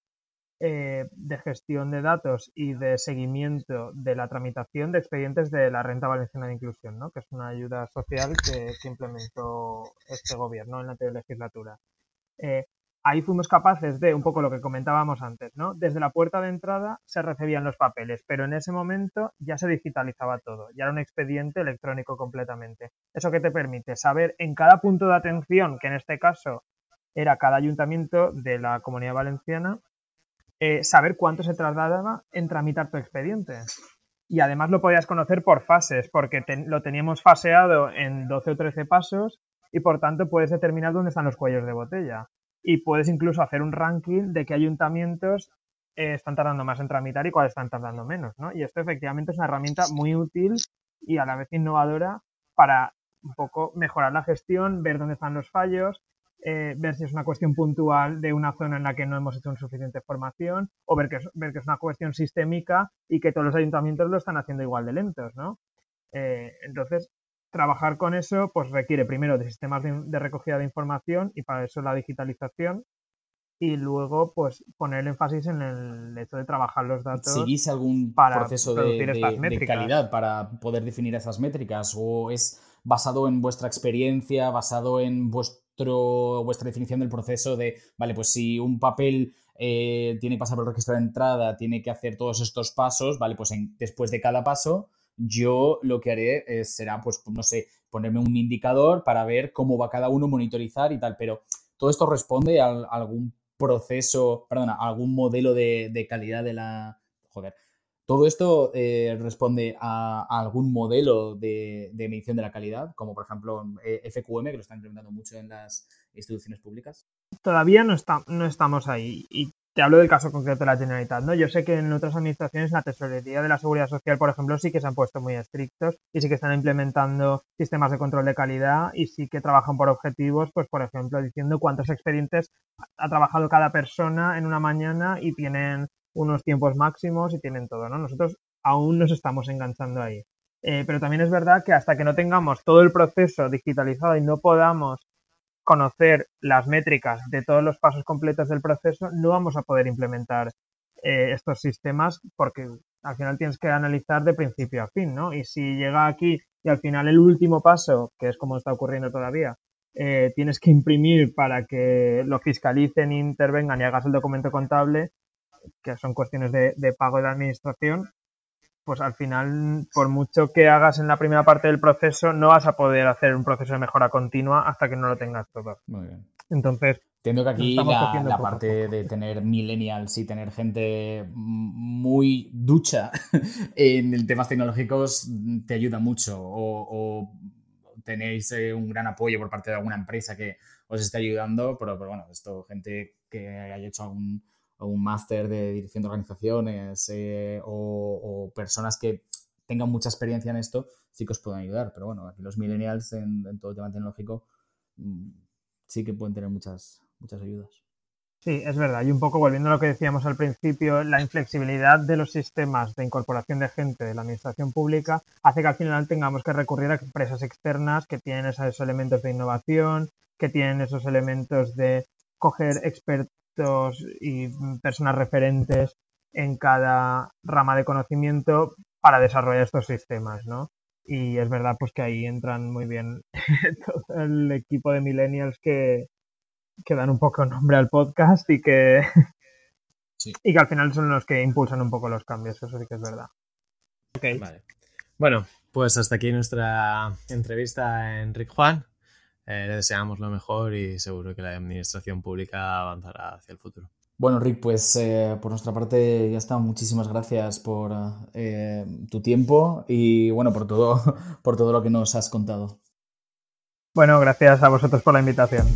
eh, de gestión de datos y de seguimiento de la tramitación de expedientes de la Renta Valenciana de Inclusión, ¿no? que es una ayuda social que, implementó este gobierno en la anterior legislatura. Eh, ahí fuimos capaces de, un poco lo que comentábamos antes, ¿no? Desde la puerta de entrada se recibían los papeles, pero en ese momento ya se digitalizaba todo, ya era un expediente electrónico completamente. Eso que te permite saber en cada punto de atención, que en este caso era cada ayuntamiento de la comunidad valenciana, eh, saber cuánto se trasladaba en tramitar tu expediente. Y además lo podías conocer por fases, porque lo teníamos faseado en 12 o 13 pasos y por tanto puedes determinar dónde están los cuellos de botella y puedes incluso hacer un ranking de qué ayuntamientos eh, están tardando más en tramitar y cuáles están tardando menos, ¿no? Y esto efectivamente es una herramienta muy útil y a la vez innovadora para un poco mejorar la gestión, ver dónde están los fallos, eh, ver si es una cuestión puntual de una zona en la que no hemos hecho suficiente formación o ver que, es, ver que es una cuestión sistémica y que todos los ayuntamientos lo están haciendo igual de lentos, ¿no? Eh, entonces, trabajar con eso pues requiere primero de sistemas de, recogida de información y para eso la digitalización y luego pues poner énfasis en el hecho de trabajar los datos. ¿Seguís algún proceso de, calidad para poder definir esas métricas o es basado en vuestra experiencia, basado en vuestro, vuestra definición del proceso de, vale, pues si un papel eh, tiene que pasar por el registro de entrada, tiene que hacer todos estos pasos, vale, pues después de cada paso yo lo que haré eh, será, pues, no sé, ponerme un indicador para ver cómo va cada uno, monitorizar y tal, pero todo esto responde a, algún proceso, perdona, a algún modelo de, calidad de la... Joder. Todo esto eh, responde a, algún modelo de, medición de la calidad, como por ejemplo eh, FQM, que lo están implementando mucho en las instituciones públicas. Todavía no, está, no estamos ahí. Te hablo del caso concreto de la Generalitat, ¿no? Yo sé que en otras administraciones, la tesorería de la seguridad social, por ejemplo, sí que se han puesto muy estrictos y sí que están implementando sistemas de control de calidad y sí que trabajan por objetivos, pues por ejemplo, diciendo cuántos expedientes ha trabajado cada persona en una mañana y tienen unos tiempos máximos y tienen todo, ¿no? Nosotros aún nos estamos enganchando ahí. Eh, pero también es verdad que hasta que no tengamos todo el proceso digitalizado y no podamos conocer las métricas de todos los pasos completos del proceso, no vamos a poder implementar eh, estos sistemas porque al final tienes que analizar de principio a fin, ¿no? Y si llega aquí y al final el último paso, que es como está ocurriendo todavía, eh, tienes que imprimir para que lo fiscalicen, intervengan y hagas el documento contable, que son cuestiones de, de pago de administración, pues al final, por mucho que hagas en la primera parte del proceso, no vas a poder hacer un proceso de mejora continua hasta que no lo tengas todo. Muy bien. Entonces, Entiendo que aquí la, parte de tener millennials y tener gente muy ducha *laughs* en temas tecnológicos te ayuda mucho. O, tenéis eh, un gran apoyo por parte de alguna empresa que os esté ayudando, pero, pero bueno, esto, gente que haya hecho algún un máster de dirección de organizaciones eh, o, personas que tengan mucha experiencia en esto, sí que os pueden ayudar. Pero bueno, aquí los millennials en, todo el tema tecnológico mm, sí que pueden tener muchas, muchas ayudas. Sí, es verdad. Y un poco volviendo a lo que decíamos al principio, la inflexibilidad de los sistemas de incorporación de gente de la administración pública hace que al final tengamos que recurrir a empresas externas que tienen esos elementos de innovación, que tienen esos elementos de coger expert y personas referentes en cada rama de conocimiento para desarrollar estos sistemas, ¿no? Y es verdad pues que ahí entran muy bien *laughs* todo el equipo de millennials que, que dan un poco nombre al podcast y que, *laughs* y que al final son los que impulsan un poco los cambios, eso sí que es verdad. Vale. Bueno, pues hasta aquí nuestra entrevista a Enrique Juan. Le deseamos lo mejor y seguro que la administración pública avanzará hacia el futuro. Bueno, Rick, pues eh, por nuestra parte ya está. Muchísimas gracias por eh, tu tiempo y bueno, por todo, *laughs* por todo lo que nos has contado. Bueno, gracias a vosotros por la invitación.